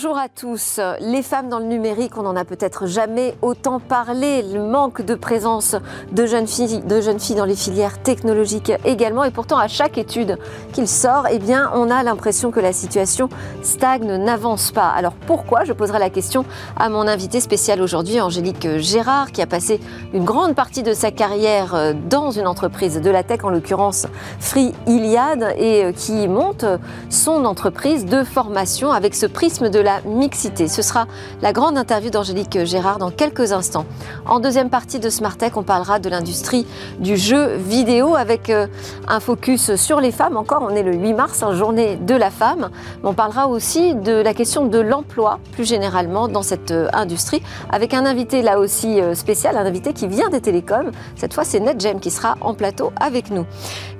Bonjour à tous. Les femmes dans le numérique, on n'en a peut-être jamais autant parlé. Le manque de présence de jeunes filles, de jeunes filles dans les filières technologiques également. Et pourtant, à chaque étude qu'il sort, eh bien, on a l'impression que la situation stagne, n'avance pas. Alors pourquoi? Je poserai la question à mon invité spécial aujourd'hui, Angélique Gérard, qui a passé une grande partie de sa carrière dans une entreprise de la tech, en l'occurrence Free Iliad, et qui monte son entreprise de formation avec ce prisme de de la mixité. Ce sera la grande interview d'Angélique Gérard dans quelques instants. En deuxième partie de Smart Tech, on parlera de l'industrie du jeu vidéo avec euh, un focus sur les femmes. Encore, on est le 8 mars, en journée de la femme. On parlera aussi de la question de l'emploi, plus généralement, dans cette euh, industrie, avec un invité là aussi euh, spécial, un invité qui vient des télécoms. Cette fois, c'est NetGem qui sera en plateau avec nous.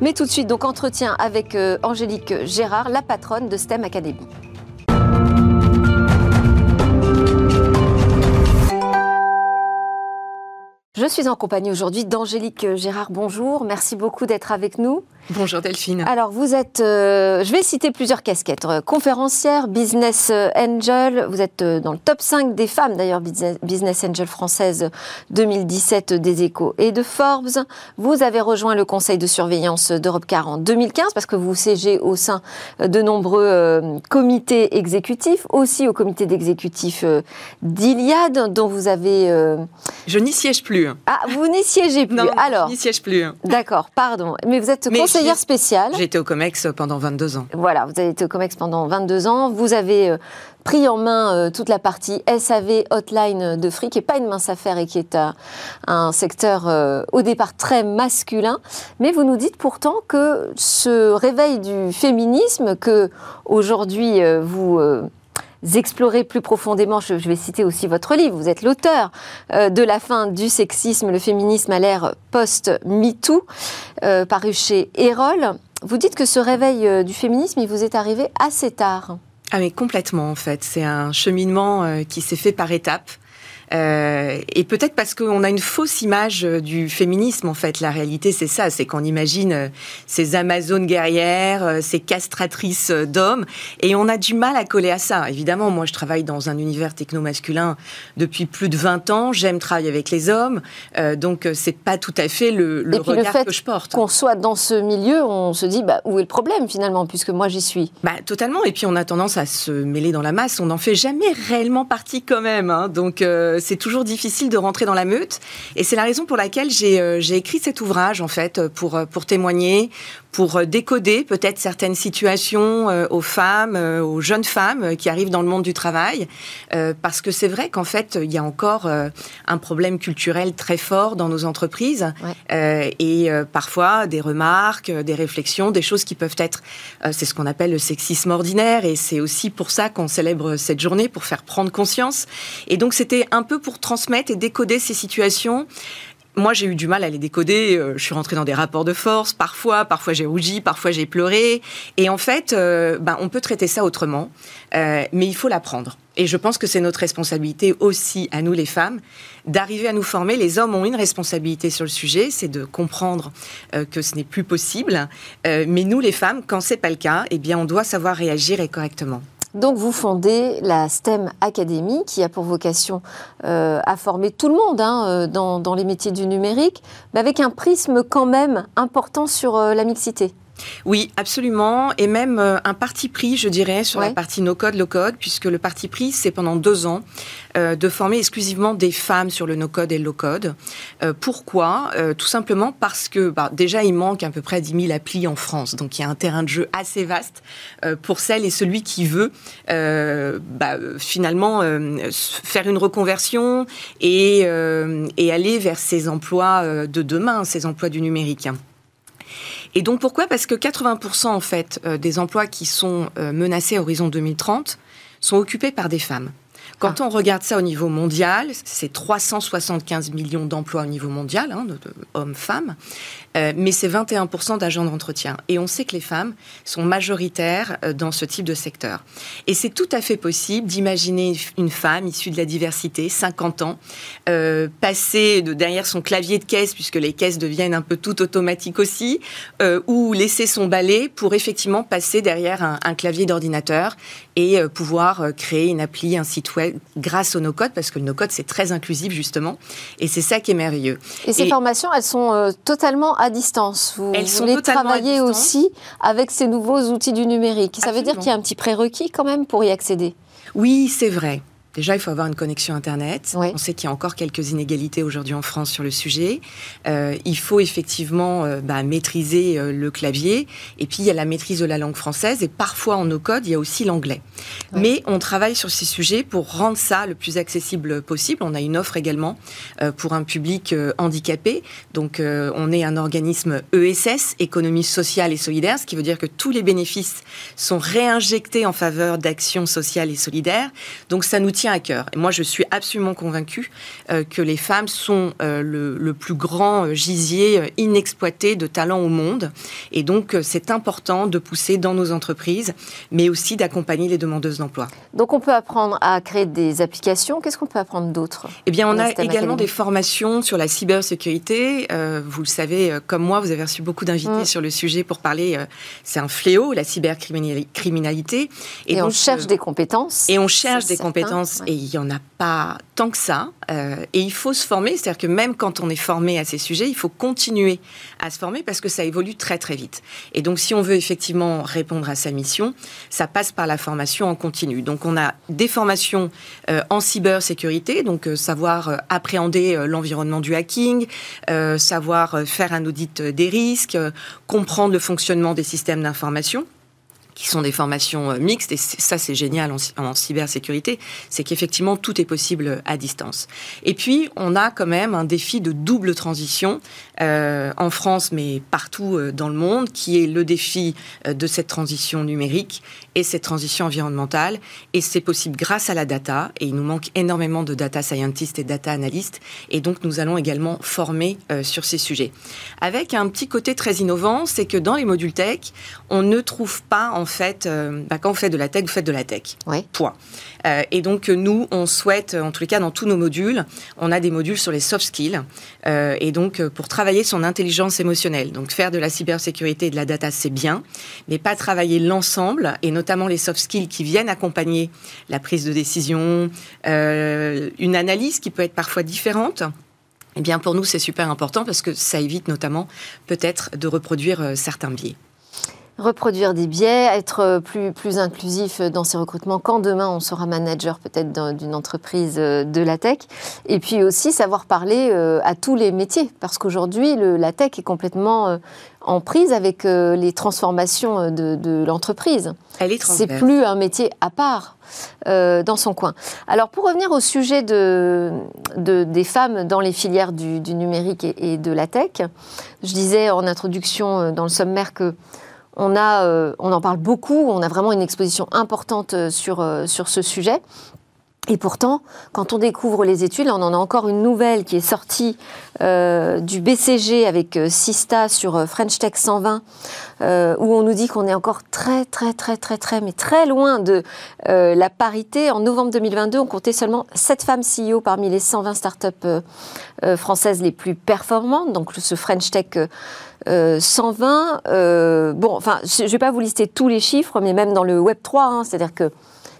Mais tout de suite, donc entretien avec Angélique Gérard, la patronne de STEM Academy. Je suis en compagnie aujourd'hui d'Angélique Gérard. Bonjour, merci beaucoup d'être avec nous. Bonjour Delphine. Alors vous êtes, euh, je vais citer plusieurs casquettes, euh, conférencière, business euh, angel, vous êtes dans le top 5 des femmes d'ailleurs business angel française 2017 des échos et de Forbes. Vous avez rejoint le conseil de surveillance d'Europe Car en 2015 parce que vous siégez au sein de nombreux comités exécutifs, aussi au comité d'exécutif d'Iliade dont vous avez... Je n'y siège plus. Ah, vous n'y siégez plus. Non, Alors, je n'y siège plus. D'accord, pardon. Mais vous êtes conseiller spéciale. J'ai été au COMEX pendant 22 ans. Voilà, vous avez été au COMEX pendant 22 ans. Vous avez euh, pris en main euh, toute la partie SAV hotline de Free, qui n'est pas une mince affaire et qui est un secteur euh, au départ très masculin. Mais vous nous dites pourtant que ce réveil du féminisme que aujourd'hui vous explorer plus profondément, je, vais citer aussi votre livre, vous êtes l'auteur euh, de La fin du sexisme, le féminisme à l'ère post-MeToo, euh, paru chez Erol. Vous dites que ce réveil euh, du féminisme, il vous est arrivé assez tard. Ah mais complètement en fait, c'est un cheminement qui s'est fait par étapes. Euh, et peut-être parce qu'on a une fausse image euh, du féminisme, en fait. La réalité, c'est ça, c'est qu'on imagine euh, ces Amazones guerrières, ces castratrices d'hommes, et on a du mal à coller à ça. Évidemment, moi, je travaille dans un univers techno-masculin depuis plus de 20 ans, j'aime travailler avec les hommes, donc c'est pas tout à fait le, le regard que je porte. Qu'on soit dans ce milieu, on se dit, bah, où est le problème finalement, puisque moi j'y suis? Bah, Totalement, et puis on a tendance à se mêler dans la masse, on n'en fait jamais réellement partie quand même, hein. donc c'est toujours difficile de rentrer dans la meute. Et c'est la raison pour laquelle j'ai euh, écrit cet ouvrage, en fait, pour, euh, pour témoigner, pour euh, décoder peut-être certaines situations aux femmes, aux jeunes femmes qui arrivent dans le monde du travail. parce que c'est vrai qu'en fait, il y a encore un problème culturel très fort dans nos entreprises. et parfois, des remarques, des réflexions, des choses qui peuvent être... c'est ce qu'on appelle le sexisme ordinaire. Et c'est aussi pour ça qu'on célèbre cette journée, pour faire prendre conscience. Et donc, c'était un peu pour transmettre et décoder ces situations moi, j'ai eu du mal à les décoder. Euh, je suis rentrée dans des rapports de force, parfois, parfois j'ai rougi, parfois j'ai pleuré. Et en fait, euh, ben, on peut traiter ça autrement, euh, mais il faut l'apprendre. Et je pense que c'est notre responsabilité aussi, à nous les femmes, d'arriver à nous former. Les hommes ont une responsabilité sur le sujet, c'est de comprendre que ce n'est plus possible. mais nous, les femmes, quand c'est pas le cas, eh bien, on doit savoir réagir et correctement. Donc vous fondez la STEM Academy qui a pour vocation euh, à former tout le monde hein, euh, dans, les métiers du numérique, mais avec un prisme quand même important sur euh, la mixité. Oui, absolument. Et même euh, un parti pris, je dirais, sur la partie no-code, low-code, puisque le parti pris, c'est pendant deux ans euh, de former exclusivement des femmes sur le no-code et le low-code. Euh, pourquoi? Tout simplement parce que bah, déjà, il manque à peu près 10 000 applis en France. Donc, il y a un terrain de jeu assez vaste pour celle et celui qui veut bah, finalement faire une reconversion et, et aller vers ces emplois de demain, ces emplois du numérique. Et donc pourquoi? Parce que 80% en fait euh, des emplois qui sont euh, menacés à horizon 2030 sont occupés par des femmes. Quand ah. on regarde ça au niveau mondial, c'est 375 millions d'emplois au niveau mondial, hein, hommes-femmes, euh, mais c'est 21% d'agents d'entretien. Et on sait que les femmes sont majoritaires euh, dans ce type de secteur. Et c'est tout à fait possible d'imaginer une femme issue de la diversité, 50 ans, euh, passer de derrière son clavier de caisse, puisque les caisses deviennent un peu tout automatiques aussi, ou laisser son balai pour effectivement passer derrière un, un clavier d'ordinateur et pouvoir créer une appli, un site web grâce au no-code, parce que le no-code, c'est très inclusif justement. Et c'est ça qui est merveilleux. Et ces formations, elles sont totalement à distance. Vous Elles voulez travailler aussi avec ces nouveaux outils du numérique. Ça veut dire qu'il y a un petit prérequis quand même pour y accéder? Oui, c'est vrai. Déjà, il faut avoir une connexion Internet. On sait qu'il y a encore quelques inégalités aujourd'hui en France sur le sujet. Euh, il faut effectivement euh, bah, maîtriser euh, le clavier. Et puis, il y a la maîtrise de la langue française. Et parfois, en no-code, il y a aussi l'anglais. Mais on travaille sur ces sujets pour rendre ça le plus accessible possible. On a une offre également pour un public handicapé. Donc, on est un organisme ESS, économie sociale et solidaire, ce qui veut dire que tous les bénéfices sont réinjectés en faveur d'actions sociales et solidaires. Donc, ça nous tient à cœur. Et moi, je suis absolument convaincue euh, que les femmes sont euh, le, plus grand euh, gisier inexploité de talents au monde. Et donc, c'est important de pousser dans nos entreprises, mais aussi d'accompagner les demandeuses d'emploi. Donc, on peut apprendre à créer des applications. Qu'est-ce qu'on peut apprendre d'autre Eh bien, on a également des formations sur la cybersécurité. vous le savez, comme moi, vous avez reçu beaucoup d'invités mm. sur le sujet pour parler. c'est un fléau, la cybercriminalité. Et, et on cherche des compétences. Et on cherche des compétences et il n'y en a pas tant que ça. Euh, et il faut se former, c'est-à-dire que même quand on est formé à ces sujets, il faut continuer à se former parce que ça évolue très très vite. Et donc si on veut effectivement répondre à sa mission, ça passe par la formation en continu. Donc on a des formations euh, en cybersécurité, donc euh, savoir appréhender l'environnement du hacking, savoir faire un audit des risques, comprendre le fonctionnement des systèmes d'information qui sont des formations euh, mixtes, et ça c'est génial en, cybersécurité, c'est qu'effectivement tout est possible à distance. Et puis on a quand même un défi de double transition euh, en France, mais partout euh, dans le monde, qui est le défi de cette transition numérique et cette transition environnementale. Et c'est possible grâce à la data, et il nous manque énormément de data scientists et data analystes, et donc nous allons également former sur ces sujets. Avec un petit côté très innovant, c'est que dans les modules tech, on ne trouve pas en fait, euh, bah, quand vous faites de la tech, vous faites de la tech. Point. Euh, et donc, nous, on souhaite, en tous les cas, dans tous nos modules, on a des modules sur les soft skills. Euh, et donc, pour travailler son intelligence émotionnelle. Donc, faire de la cybersécurité et de la data, c'est bien, mais pas travailler l'ensemble, et notamment les soft skills qui viennent accompagner la prise de décision, une analyse qui peut être parfois différente. Eh bien, pour nous, c'est super important parce que ça évite notamment peut-être de reproduire certains biais reproduire des biais, être plus, plus inclusif dans ses recrutements quand demain on sera manager peut-être d'une entreprise euh, de la tech. Et puis aussi savoir parler euh, à tous les métiers, parce qu'aujourd'hui la tech est complètement euh, en prise avec les transformations de, l'entreprise. Elle est C'est plus un métier à part dans son coin. Alors pour revenir au sujet de, des femmes dans les filières du, numérique et, et, de la tech, je disais en introduction dans le sommaire que euh, on en parle beaucoup, on a vraiment une exposition importante euh, sur, euh, sur ce sujet. Et pourtant, quand on découvre les études, on en a encore une nouvelle qui est sortie du BCG avec Sista sur French Tech 120, où on nous dit qu'on est encore très, très, très, très, très, mais très loin de la parité. En novembre 2022, on comptait seulement 7 femmes CEO parmi les 120 startups françaises les plus performantes. Donc ce French Tech 120, euh, euh, bon, enfin, je ne vais pas vous lister tous les chiffres, mais même dans le Web 3, hein, c'est-à-dire que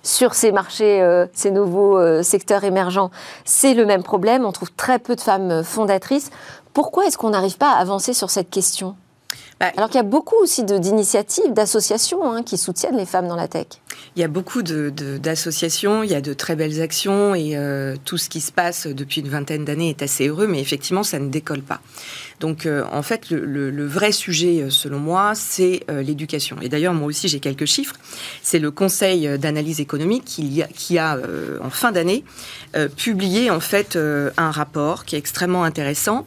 sur ces marchés, euh, ces nouveaux secteurs émergents, c'est le même problème. On trouve très peu de femmes fondatrices. Pourquoi est-ce qu'on n'arrive pas à avancer sur cette question? Bah, Alors qu'il y a beaucoup aussi d'initiatives, d'associations hein, qui soutiennent les femmes dans la tech. Il y a beaucoup d'associations, il y a de très belles actions et euh, tout ce qui se passe depuis une vingtaine d'années est assez heureux, mais effectivement, ça ne décolle pas. Donc, euh, en fait, le, vrai sujet, euh, selon moi, c'est l'éducation. Et d'ailleurs, moi aussi, j'ai quelques chiffres. C'est le Conseil d'analyse économique qui, qui a en fin d'année, publié en fait un rapport qui est extrêmement intéressant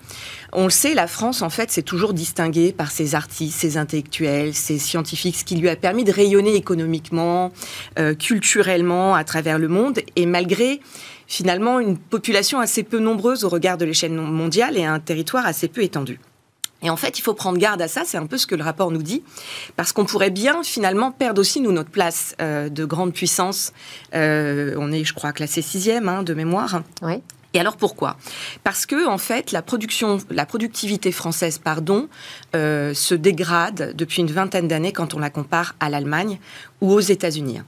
On le sait, la France, en fait, s'est toujours distinguée par ses artistes, ses intellectuels, ses scientifiques, ce qui lui a permis de rayonner économiquement, euh, culturellement à travers le monde. Et malgré finalement une population assez peu nombreuse au regard de l'échelle mondiale et un territoire assez peu étendu. Et en fait, il faut prendre garde à ça, c'est un peu ce que le rapport nous dit, parce qu'on pourrait bien finalement perdre aussi, nous, notre place euh, de grande puissance. Euh, on est, je crois, classé sixième hein, de mémoire. Oui. Et alors pourquoi? Parce que en fait la production, la productivité française, pardon, euh, se dégrade depuis une vingtaine d'années quand on la compare à l'Allemagne ou aux États-Unis.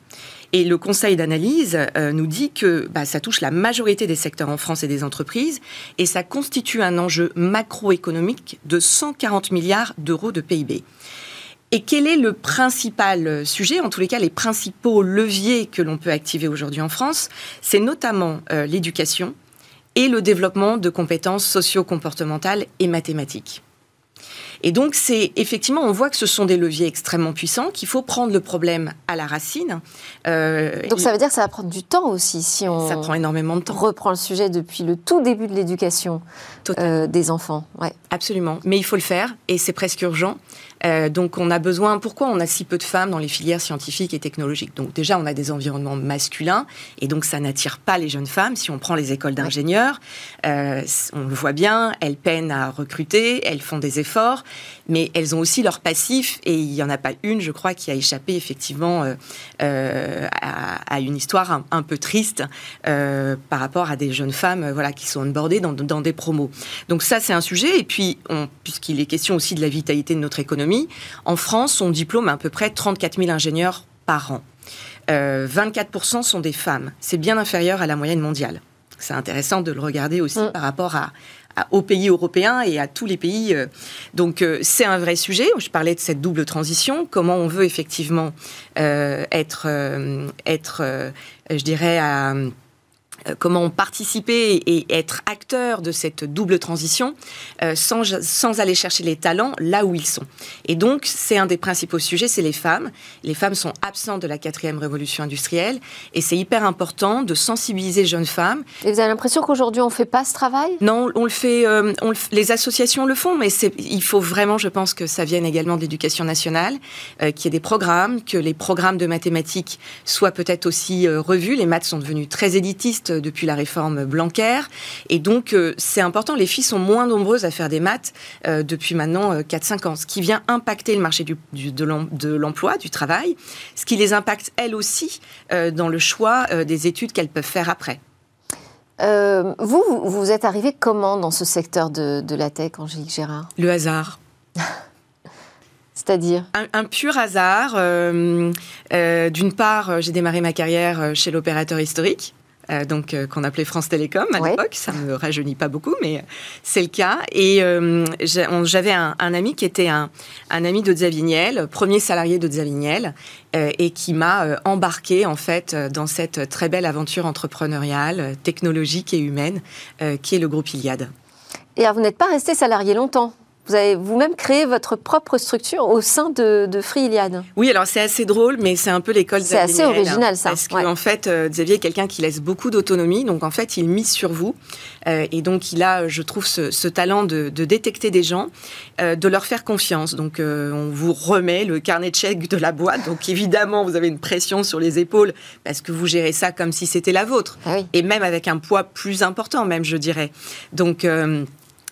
Et le Conseil d'analyse euh, nous dit que bah, ça touche la majorité des secteurs en France et des entreprises, et ça constitue un enjeu macroéconomique de 140 milliards d'euros de PIB. Et quel est le principal sujet, en tous les cas les principaux leviers que l'on peut activer aujourd'hui en France? C'est notamment euh, l'éducation et le développement de compétences socio-comportementales et mathématiques. Et donc, c'est effectivement, on voit que ce sont des leviers extrêmement puissants, qu'il faut prendre le problème à la racine. Euh, donc, ça veut dire que ça va prendre du temps aussi, si on. Ça prend énormément de temps. Reprend le sujet depuis le tout début de l'éducation euh, des enfants. Ouais. Absolument. Mais il faut le faire, et c'est presque urgent. Euh, donc on a besoin, pourquoi on a si peu de femmes dans les filières scientifiques et technologiques? Donc déjà on a des environnements masculins et donc ça n'attire pas les jeunes femmes. Si on prend les écoles d'ingénieurs, euh, on le voit bien, elles peinent à recruter, elles font des efforts, mais elles ont aussi leur passif et il n'y en a pas une, je crois, qui a échappé effectivement euh, à, une histoire un, peu triste par rapport à des jeunes femmes voilà, qui sont onboardées dans, dans des promos. Donc ça c'est un sujet et puis puisqu'il est question aussi de la vitalité de notre économie, en France, on diplôme à peu près 34 000 ingénieurs par an. 24% euh, sont des femmes. C'est bien inférieur à la moyenne mondiale. C'est intéressant de le regarder aussi mm. par rapport à, aux pays européens et à tous les pays. Euh. Donc euh, c'est un vrai sujet. Je parlais de cette double transition. Comment on veut effectivement être, être je dirais, à euh, comment participer et être acteur de cette double transition euh, sans, sans, aller chercher les talents là où ils sont. Et donc, c'est un des principaux sujets, c'est les femmes. Les femmes sont absentes de la quatrième révolution industrielle et c'est hyper important de sensibiliser les jeunes femmes. Et vous avez l'impression qu'aujourd'hui, on ne fait pas ce travail? Non, on le fait, euh, on les associations le font, mais il faut vraiment, je pense, que ça vienne également de l'éducation nationale, qu'il y ait des programmes, que les programmes de mathématiques soient peut-être aussi revus. Les maths sont devenus très élitistes depuis la réforme Blanquer. Et donc, euh, c'est important. Les filles sont moins nombreuses à faire des maths euh, depuis maintenant 4-5 euh, ans, ce qui vient impacter le marché du, de l'emploi, du travail, ce qui les impacte elles aussi dans le choix des études qu'elles peuvent faire après. vous, vous êtes arrivé comment dans ce secteur de, de la tech, Angélique Gérard? Le hasard. C'est-à-dire? Un, pur hasard. D'une part, j'ai démarré ma carrière chez l'opérateur historique. Euh, donc euh, qu'on appelait France Télécom à l'époque. Ça me rajeunit pas beaucoup, mais c'est le cas. Et euh, j'avais un, ami qui était un, ami de Zavignel, premier salarié de Zavignel, et qui m'a embarqué en fait dans cette très belle aventure entrepreneuriale, technologique et humaine, qui est le groupe Iliad. Et vous n'êtes pas resté salarié longtemps? Vous avez vous-même créé votre propre structure au sein de, de Free Iliad. Oui, alors c'est assez drôle, mais c'est un peu l'école C'est assez original, ça. Parce qu'en en fait, euh, Xavier est quelqu'un qui laisse beaucoup d'autonomie, donc en fait, il mise sur vous. Euh, et donc, il a, je trouve, ce, talent de, détecter des gens, euh, de leur faire confiance. Donc, on vous remet le carnet de chèques de la boîte. Donc, évidemment, vous avez une pression sur les épaules parce que vous gérez ça comme si c'était la vôtre. Ah et même avec un poids plus important, même, je dirais. Donc,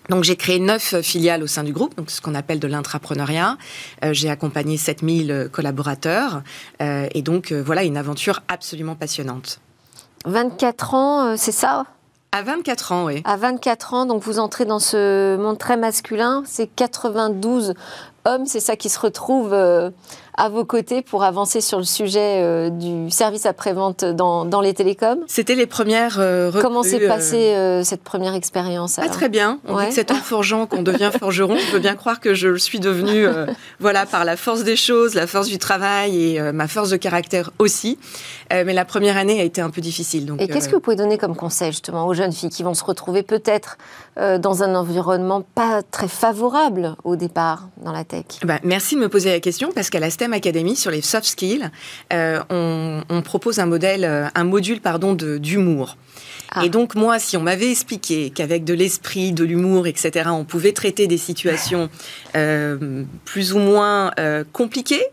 donc j'ai créé neuf filiales au sein du groupe, donc ce qu'on appelle de l'intrapreneuriat. Euh, j'ai accompagné 7000 collaborateurs euh, et donc euh, voilà une aventure absolument passionnante. 24 ans, c'est ça? À 24 ans, oui. À 24 ans, donc vous entrez dans ce monde très masculin. C'est 92 hommes, c'est ça qui se retrouve à vos côtés pour avancer sur le sujet euh, du service après-vente dans, dans, les télécoms. C'était les premières euh, Comment s'est passée euh, cette première expérience très bien. On dit que c'est en forgeant qu'on devient forgeron. Je veux bien croire que je le suis devenue voilà, par la force des choses, la force du travail et ma force de caractère aussi. mais la première année a été un peu difficile. Donc, et qu'est-ce que vous pouvez donner comme conseil justement aux jeunes filles qui vont se retrouver peut-être dans un environnement pas très favorable au départ dans la tech bah, Merci de me poser la question parce qu'à la STEM Academy, sur les soft skills, euh, on, propose un modèle, euh, un module pardon, d'humour. Ah. Et donc moi, si on m'avait expliqué qu'avec de l'esprit, de l'humour, etc., on pouvait traiter des situations euh, plus ou moins compliquées,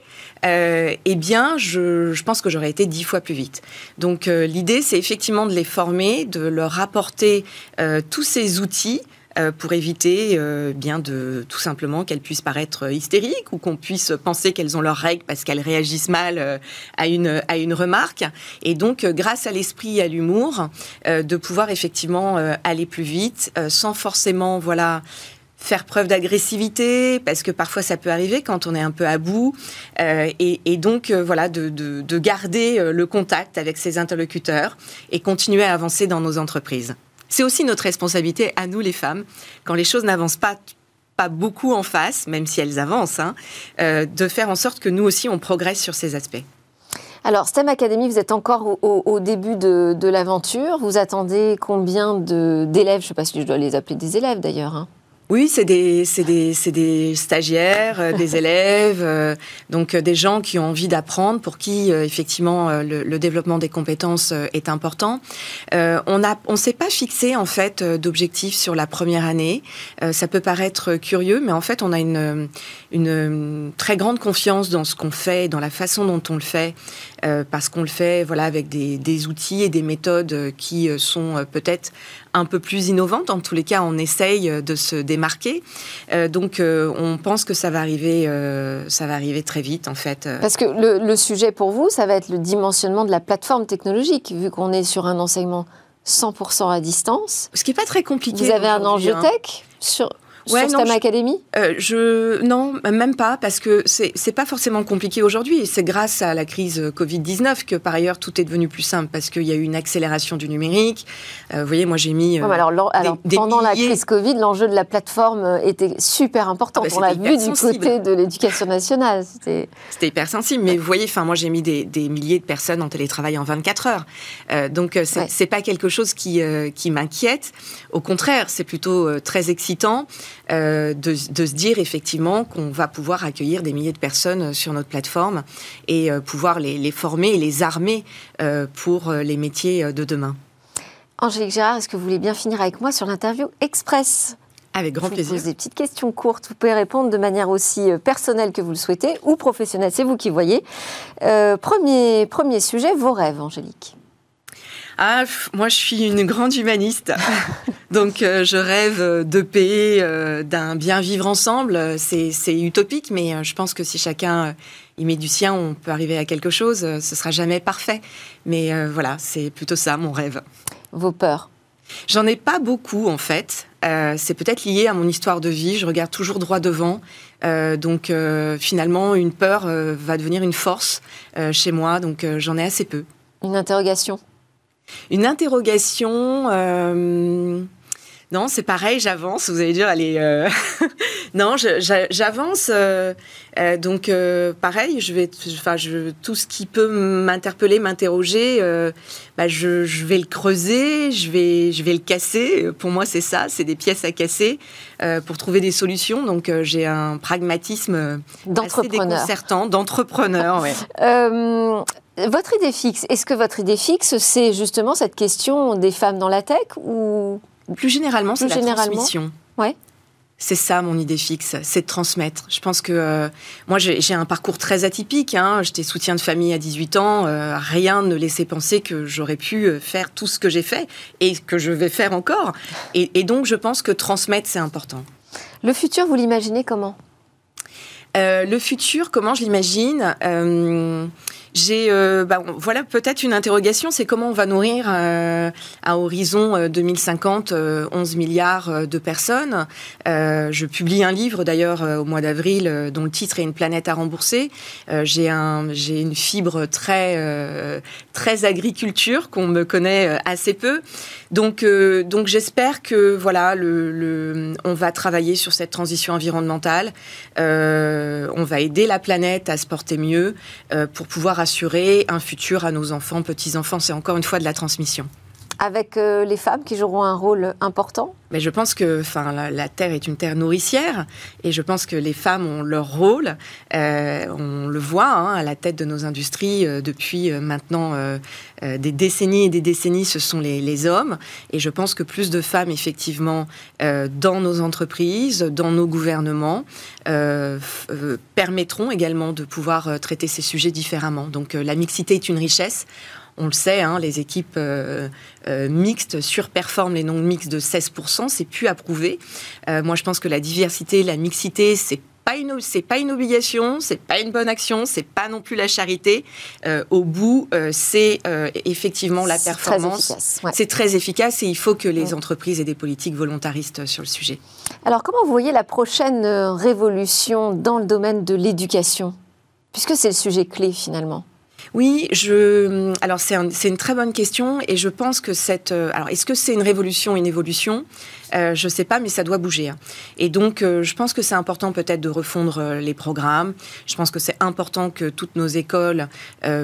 eh bien, je, je, pense que j'aurais été dix fois plus vite. Donc, l'idée, c'est effectivement de les former, de leur apporter tous ces outils euh, pour éviter euh, bien de tout simplement qu'elles puissent paraître hystériques ou qu'on puisse penser qu'elles ont leurs règles parce qu'elles réagissent mal euh, à une à une remarque. Et donc, grâce à l'esprit et à l'humour, de pouvoir effectivement aller plus vite sans forcément voilà faire preuve d'agressivité, parce que parfois ça peut arriver quand on est un peu à bout, et, et, donc voilà de, de, de, garder le contact avec ses interlocuteurs et continuer à avancer dans nos entreprises. C'est aussi notre responsabilité à nous les femmes, quand les choses n'avancent pas beaucoup en face, même si elles avancent, hein, euh, de faire en sorte que nous aussi on progresse sur ces aspects. Alors, STEM Academy, vous êtes encore au, début de, de l'aventure. Vous attendez combien d'élèves? Je ne sais pas si je dois les appeler des élèves d'ailleurs. Hein. Oui, c'est des, des, des, stagiaires, euh, des élèves, euh, donc euh, des gens qui ont envie d'apprendre, pour qui effectivement le, développement des compétences est important. on a, on s'est pas fixé en fait d'objectifs sur la première année. ça peut paraître curieux, mais en fait on a une, une très grande confiance dans ce qu'on fait, dans la façon dont on le fait, parce qu'on le fait voilà avec des, des, outils et des méthodes qui sont peut-être un peu plus innovante. En tous les cas, on essaye de se démarquer. Euh, donc, euh, on pense que ça va arriver, euh, ça va arriver très vite, en fait. Parce que le, sujet pour vous, ça va être le dimensionnement de la plateforme technologique, vu qu'on est sur un enseignement 100% à distance. Ce qui n'est pas très compliqué. Vous avez un enjeu hein. tech sur ouais, sur STEM Academy? Euh, je, Non, même pas, parce que c'est, pas forcément compliqué aujourd'hui. C'est grâce à la crise Covid-19 que, par ailleurs, tout est devenu plus simple, parce qu'il y a eu une accélération du numérique. Euh, vous voyez, moi, j'ai mis. Euh, alors, alors pendant la crise Covid, l'enjeu de la plateforme était super important. Ah bah, On l'a vu du côté de l'éducation nationale. C'était, hyper sensible. Mais vous voyez, enfin, moi, j'ai mis des, des, milliers de personnes en télétravail en 24 heures. Donc, c'est, c'est pas quelque chose qui, qui m'inquiète. Au contraire, c'est plutôt très excitant. Euh, de, se dire effectivement qu'on va pouvoir accueillir des milliers de personnes sur notre plateforme et euh, pouvoir les, former et les armer euh, pour les métiers de demain. Angélique Gérard, est-ce que vous voulez bien finir avec moi sur l'interview express? Avec grand plaisir. Je vous pose des petites questions courtes. Vous pouvez répondre de manière aussi personnelle que vous le souhaitez ou professionnelle. C'est vous qui voyez. premier, premier sujet, vos rêves, Angélique. Ah, moi, je suis une grande humaniste. Donc, euh, je rêve de paix, euh, d'un bien vivre ensemble. C'est utopique, mais euh, je pense que si chacun y met du sien, on peut arriver à quelque chose. Ce sera jamais parfait. Mais voilà, c'est plutôt ça, mon rêve. Vos peurs J'en ai pas beaucoup, en fait. c'est peut-être lié à mon histoire de vie. Je regarde toujours droit devant. donc, finalement, une peur va devenir une force chez moi. Donc, j'en ai assez peu. Une interrogation une interrogation. Euh, non, c'est pareil, j'avance. Vous allez dire, allez. Euh, non, j'avance. Euh, donc, pareil, je vais, enfin, je, tout ce qui peut m'interpeller, m'interroger, bah, je, vais le creuser, je vais, je vais le casser. Pour moi, c'est ça, c'est des pièces à casser pour trouver des solutions. Donc, j'ai un pragmatisme assez déconcertant d'entrepreneur. Ouais. Votre idée fixe, est-ce que votre idée fixe, c'est justement cette question des femmes dans la tech ou plus généralement, c'est la transmission. Ouais. C'est ça mon idée fixe, c'est de transmettre. Je pense que euh, moi j'ai un parcours très atypique. Hein. J'étais soutien de famille à 18 ans. Euh, rien ne laissait penser que j'aurais pu euh, faire tout ce que j'ai fait et que je vais faire encore. Et, et donc je pense que transmettre c'est important. Le futur, vous l'imaginez comment? Le futur, comment je l'imagine? J'ai, euh, bah, voilà, peut-être une interrogation, c'est comment on va nourrir euh, à horizon 2050 euh, 11 milliards de personnes. je publie un livre d'ailleurs au mois d'avril dont le titre est Une planète à rembourser. j'ai un, j'ai une fibre très, très agriculture qu'on me connaît assez peu. Donc, donc j'espère que voilà, on va travailler sur cette transition environnementale. on va aider la planète à se porter mieux pour pouvoir un futur à nos enfants, petits-enfants. C'est encore une fois de la transmission. Avec euh, les femmes qui joueront un rôle important mais je pense que enfin, la, terre est une terre nourricière et je pense que les femmes ont leur rôle. Euh, on le voit hein, à la tête de nos industries euh, depuis maintenant des décennies et des décennies, ce sont les, les, hommes. Et je pense que plus de femmes, effectivement, dans nos entreprises, dans nos gouvernements, permettront également de pouvoir traiter ces sujets différemment. Donc la mixité est une richesse on le sait, hein, les équipes euh, euh, mixtes surperforment les non mixtes de 16%, c'est plus approuvé. Euh, moi, je pense que la diversité, la mixité, c'est c'est pas une obligation, c'est pas une bonne action, c'est pas non plus la charité. au bout, c'est effectivement la performance. C'est très efficace et il faut que les entreprises aient des politiques volontaristes sur le sujet. Alors, comment vous voyez la prochaine révolution dans le domaine de l'éducation? Puisque c'est le sujet clé finalement. Oui, je. Alors c'est une très bonne question et je pense que cette. Euh, alors est-ce que c'est une révolution, une évolution? Euh, Je ne sais pas, mais ça doit bouger. Hein. Et donc euh, je pense que c'est important peut-être de refondre les programmes. Je pense que c'est important que toutes nos écoles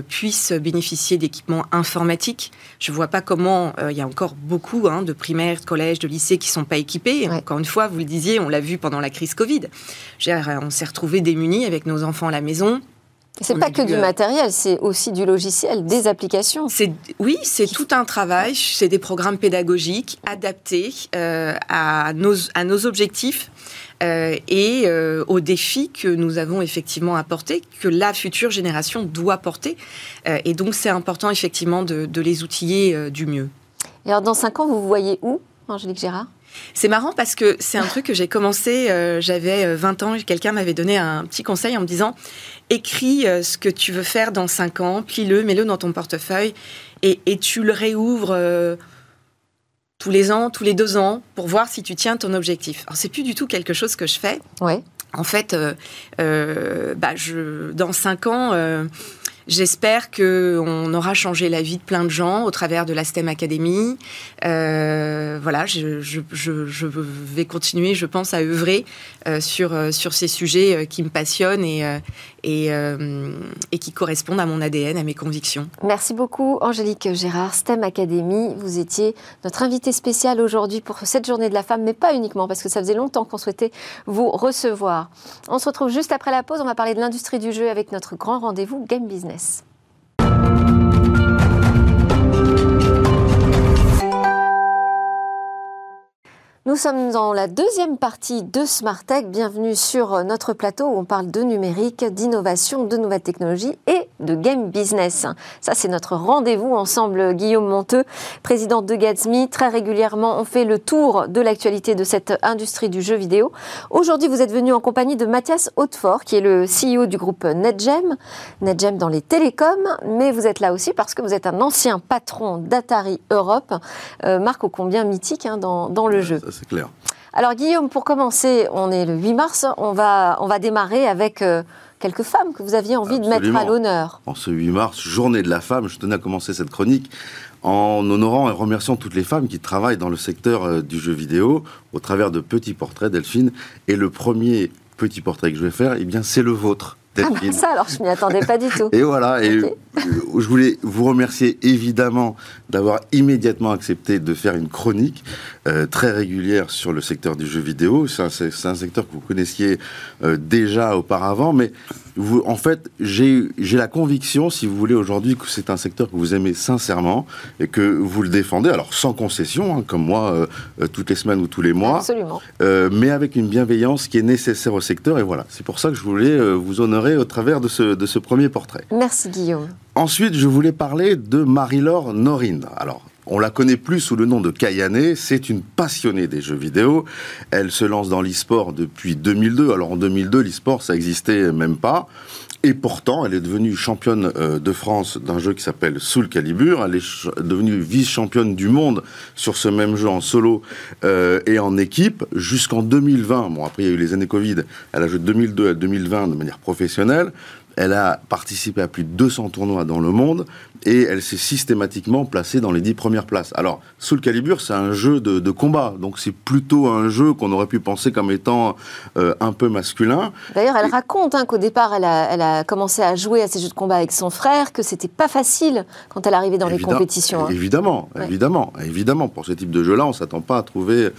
puissent bénéficier d'équipements informatiques. Je ne vois pas comment il y a encore beaucoup hein, de primaires, de collèges, de lycées qui sont pas équipés. Encore une fois, vous le disiez, on l'a vu pendant la crise Covid. On s'est retrouvés démunis avec nos enfants à la maison. C'est pas que du matériel, c'est aussi du logiciel, des applications. Oui, c'est tout un travail, c'est des programmes pédagogiques adaptés euh, à, nos, à nos objectifs euh, et euh, aux défis que nous avons effectivement apportés, que la future génération doit porter. et donc c'est important effectivement de, de les outiller du mieux. Et alors dans cinq ans, vous vous voyez où, Angélique Gérard? C'est marrant parce que c'est un truc que j'ai commencé, j'avais 20 ans, quelqu'un m'avait donné un petit conseil en me disant écris euh, ce que tu veux faire dans 5 ans, plie-le, mets-le dans ton portefeuille et, tu le réouvres euh, tous les ans, tous les deux ans pour voir si tu tiens ton objectif. Alors c'est plus du tout quelque chose que je fais. Ouais. En fait, euh, bah, je, dans 5 ans J'espère qu'on aura changé la vie de plein de gens au travers de la STEM Academy. Euh, voilà, je, vais continuer, je pense, à œuvrer euh, sur, euh, sur ces sujets qui me passionnent et, et, et, qui correspondent à mon ADN, à mes convictions. Merci beaucoup, Angélique Gérard, STEM Academy. Vous étiez notre invité spécial aujourd'hui pour cette journée de la femme, mais pas uniquement, parce que ça faisait longtemps qu'on souhaitait vous recevoir. On se retrouve juste après la pause. On va parler de l'industrie du jeu avec notre grand rendez-vous Game Business. Business. Nous sommes dans la deuxième partie de Smart Tech. Bienvenue sur notre plateau où on parle de numérique, d'innovation, de nouvelles technologies et de game business. Ça, c'est notre rendez-vous ensemble, Guillaume Monteux, président de Gatsby. Très régulièrement, on fait le tour de l'actualité de cette industrie du jeu vidéo. Aujourd'hui, vous êtes venu en compagnie de Mathias Hautefort, qui est le CEO du groupe NetGem. NetGem dans les télécoms, mais vous êtes là aussi parce que vous êtes un ancien patron d'Atari Europe, euh, marque ô combien mythique hein, dans, dans le jeu c'est clair. Alors Guillaume, pour commencer, on est le 8 mars, on va, on va démarrer avec euh, quelques femmes que vous aviez envie de mettre à l'honneur. En ce 8 mars, journée de la femme, je tenais à commencer cette chronique en honorant et remerciant toutes les femmes qui travaillent dans le secteur euh, du jeu vidéo au travers de petits portraits, Delphine. Et le premier petit portrait que je vais faire, eh bien, c'est le vôtre. Ah bah ça, alors je m'y attendais pas du tout. Et voilà, et euh, je voulais vous remercier évidemment d'avoir immédiatement accepté de faire une chronique euh, très régulière sur le secteur du jeu vidéo. C'est un, un, secteur que vous connaissiez euh, déjà auparavant, mais vous, en fait, j'ai la conviction, si vous voulez, aujourd'hui, que c'est un secteur que vous aimez sincèrement et que vous le défendez, alors sans concession, hein, comme moi, euh, toutes les semaines ou tous les mois, Absolument. mais avec une bienveillance qui est nécessaire au secteur. Et voilà, c'est pour ça que je voulais vous honorer au travers de ce, de ce premier portrait. Merci Guillaume. Ensuite, je voulais parler de Marie-Laure Norine. Alors, on la connaît plus sous le nom de Kayane, c'est une passionnée des jeux vidéo. Elle se lance dans l'e-sport depuis 2002. Alors en 2002, l'e-sport, ça existait même pas. Et pourtant, elle est devenue championne euh, de France d'un jeu qui s'appelle Soul Calibur. Elle est devenue vice-championne du monde sur ce même jeu en solo euh, et en équipe jusqu'en 2020. Bon, après, il y a eu les années Covid. Elle a joué de 2002 à 2020 de manière professionnelle. Elle a participé à plus de 200 tournois dans le monde et elle s'est systématiquement placée dans les 10 premières places. Alors, Soul Calibur, c'est un jeu de, combat, donc c'est plutôt un jeu qu'on aurait pu penser comme étant euh, un peu masculin. D'ailleurs, elle raconte hein, qu'au départ, elle a, a commencé à jouer à ces jeux de combat avec son frère, que c'était pas facile quand elle arrivait dans les compétitions. Hein. Évidemment, évidemment, évidemment. Pour ce type de jeu-là, on s'attend pas à trouver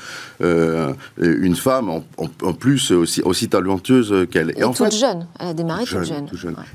euh, une femme en, plus aussi, aussi talentueuse qu'elle. Et, en toute jeune. Elle a démarré toute jeune.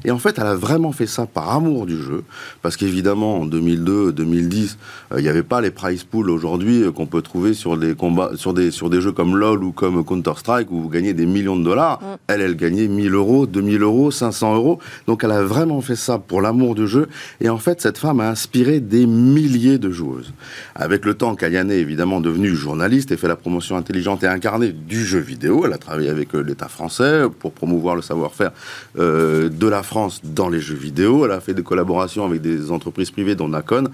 Et en fait, elle a vraiment fait ça par amour du jeu, parce qu'évidemment, en 2002, 2010, euh, il n'y avait pas les prize pools aujourd'hui euh, qu'on peut trouver sur des combats, sur des sur des jeux comme LoL ou comme Counter Strike où vous gagnez des millions de dollars. Elle, elle gagnait 1000 euros, 2000 euros, 500 euros. Donc, elle a vraiment fait ça pour l'amour du jeu. Et en fait, cette femme a inspiré des milliers de joueuses. Avec le temps, Kayane est évidemment devenue journaliste et fait la promotion intelligente et incarnée du jeu vidéo. Elle a travaillé avec euh, l'État français pour promouvoir le savoir-faire euh, de la France dans les jeux vidéo. Elle a fait des collaborations avec des entreprises privées, dont Nacon,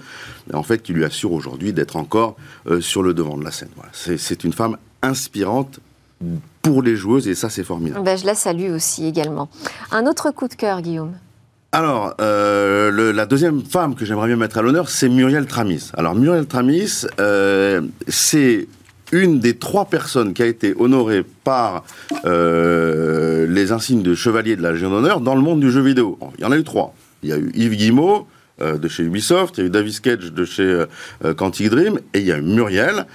en fait, qui lui assure aujourd'hui d'être encore euh, sur le devant de la scène. C'est une femme inspirante pour les joueuses et ça, c'est formidable. Ben, je la salue aussi également. Un autre coup de cœur, Guillaume? Alors, euh, la deuxième femme que j'aimerais bien mettre à l'honneur, c'est Muriel Tramis. Alors, Muriel Tramis, euh, c'est une des trois personnes qui a été honorée par euh, les insignes de chevalier de la Légion d'honneur dans le monde du jeu vidéo. Il y en a eu trois. Il y a eu Yves Guillemot, de chez Ubisoft, il y a eu David Cage de chez Quantic Dream, et il y a eu Muriel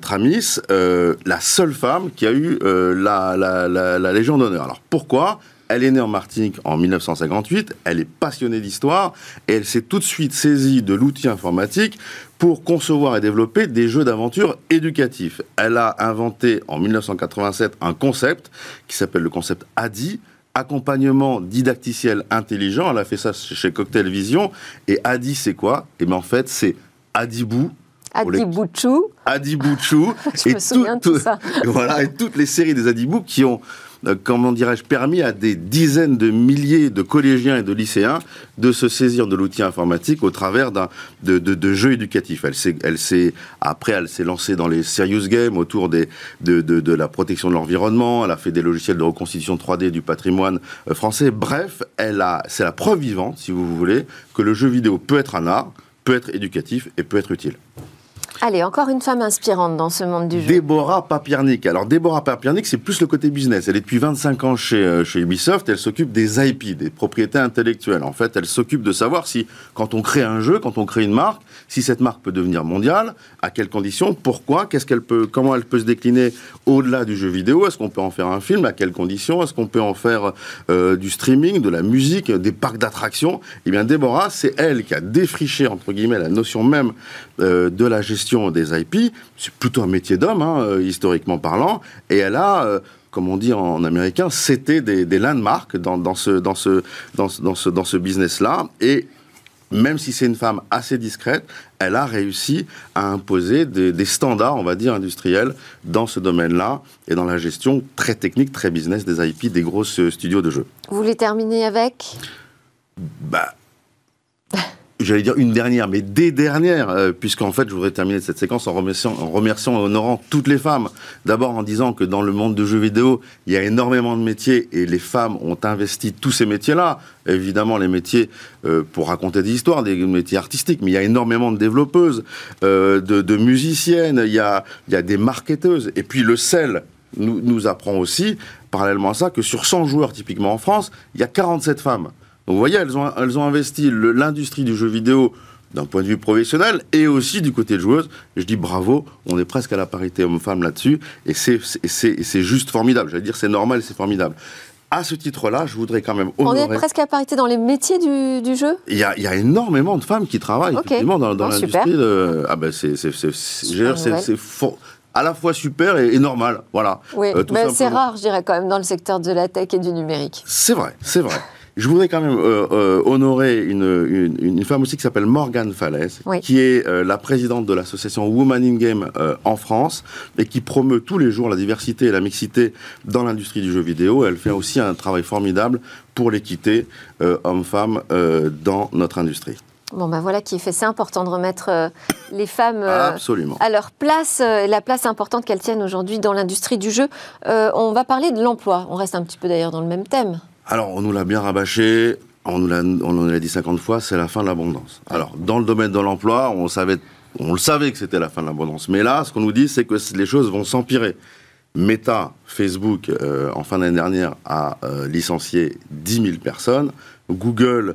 Tramis, la seule femme qui a eu la, la, Légion d'honneur. Alors pourquoi? Elle est née en Martinique en 1958, elle est passionnée d'histoire et elle s'est tout de suite saisie de l'outil informatique pour concevoir et développer des jeux d'aventure éducatifs. Elle a inventé en 1987 un concept qui s'appelle le concept ADI, accompagnement didacticiel intelligent. Elle a fait ça chez Cocktail Vision. Et ADI, c'est quoi? Et eh bien en fait, c'est Adibou, Adibouchou. Adibouchou. Je me souviens de tout ça. Voilà, et toutes les séries des Adibou qui ont comment dirais-je, permis à des dizaines de milliers de collégiens et de lycéens de se saisir de l'outil informatique au travers de, jeux éducatifs. Après, elle s'est lancée dans les serious games autour de, la protection de l'environnement. Elle a fait des logiciels de reconstitution 3D du patrimoine euh, français. Bref, elle a, c'est la preuve vivante, si vous voulez, que le jeu vidéo peut être un art, peut être éducatif et peut être utile. Allez, encore une femme inspirante dans ce monde du jeu. Déborah Papiernik. Alors, Déborah Papiernik, c'est plus le côté business. Elle est depuis 25 ans chez, euh, chez Ubisoft. Elle s'occupe des IP, des propriétés intellectuelles. En fait, elle s'occupe de savoir si, quand on crée un jeu, quand on crée une marque, si cette marque peut devenir mondiale, à quelles conditions, pourquoi, qu'est-ce qu'elle peut, comment elle peut se décliner au-delà du jeu vidéo. Est-ce qu'on peut en faire un film À quelles conditions Est-ce qu'on peut en faire euh, du streaming, de la musique, des parcs d'attractions? Eh bien, Déborah, c'est elle qui a défriché, entre guillemets, la notion même euh, de la gestion des IP, c'est plutôt un métier d'homme, hein, euh, historiquement parlant, et elle a euh, comme on dit en américain, c'était des, landmarks dans, ce, dans ce, dans, ce, dans ce business-là. Et même si c'est une femme assez discrète, elle a réussi à imposer des, des, standards, on va dire, industriels dans ce domaine-là et dans la gestion très technique, très business des IP des grosses studios de jeux. Vous voulez terminer avec? Bah, j'allais dire une dernière, mais des dernières, euh, puisqu'en fait, je voudrais terminer cette séquence en remerciant, en remerciant et honorant toutes les femmes. D'abord en disant que dans le monde de jeux vidéo, il y a énormément de métiers et les femmes ont investi tous ces métiers-là. Évidemment, les métiers euh, pour raconter des histoires, des métiers artistiques, mais il y a énormément de développeuses, euh, de, musiciennes, il y, a, il y a des marketeuses. Et puis le sel nous, nous apprend aussi, parallèlement à ça, que sur 100 joueurs typiquement en France, il y a 47 femmes. Donc vous voyez, elles ont, elles ont investi l'industrie du jeu vidéo d'un point de vue professionnel et aussi du côté de joueuse. je dis bravo, on est presque à la parité homme-femme là-dessus et c'est juste formidable. J'allais dire c'est normal, c'est formidable. À ce titre-là, je voudrais quand même honorer... On est presque à parité dans les métiers du, du jeu? Il y, a, il y, a, énormément de femmes qui travaillent effectivement dans, dans l'industrie. De... Ah ben c'est à la fois super et, normal, voilà. Oui, euh, mais c'est rare, je dirais quand même, dans le secteur de la tech et du numérique. C'est vrai, c'est vrai. Je voudrais quand même euh, euh, honorer une, une, femme aussi qui s'appelle Morgane Falaise, qui est euh, la présidente de l'association Woman in Game en France et qui promeut tous les jours la diversité et la mixité dans l'industrie du jeu vidéo. Elle fait aussi un travail formidable pour l'équité homme-femme dans notre industrie. Bon, ben voilà qui est fait. C'est important de remettre les femmes à leur place, la place importante qu'elles tiennent aujourd'hui dans l'industrie du jeu. on va parler de l'emploi. On reste un petit peu d'ailleurs dans le même thème. Alors, on nous l'a bien rabâché, on nous l'a, on l'a dit 50 fois, c'est la fin de l'abondance. Alors, dans le domaine de l'emploi, on savait, on le savait que c'était la fin de l'abondance. Mais là, ce qu'on nous dit, c'est que les choses vont s'empirer. Meta, Facebook, en fin d'année dernière, a licencié 10 000 personnes. Google,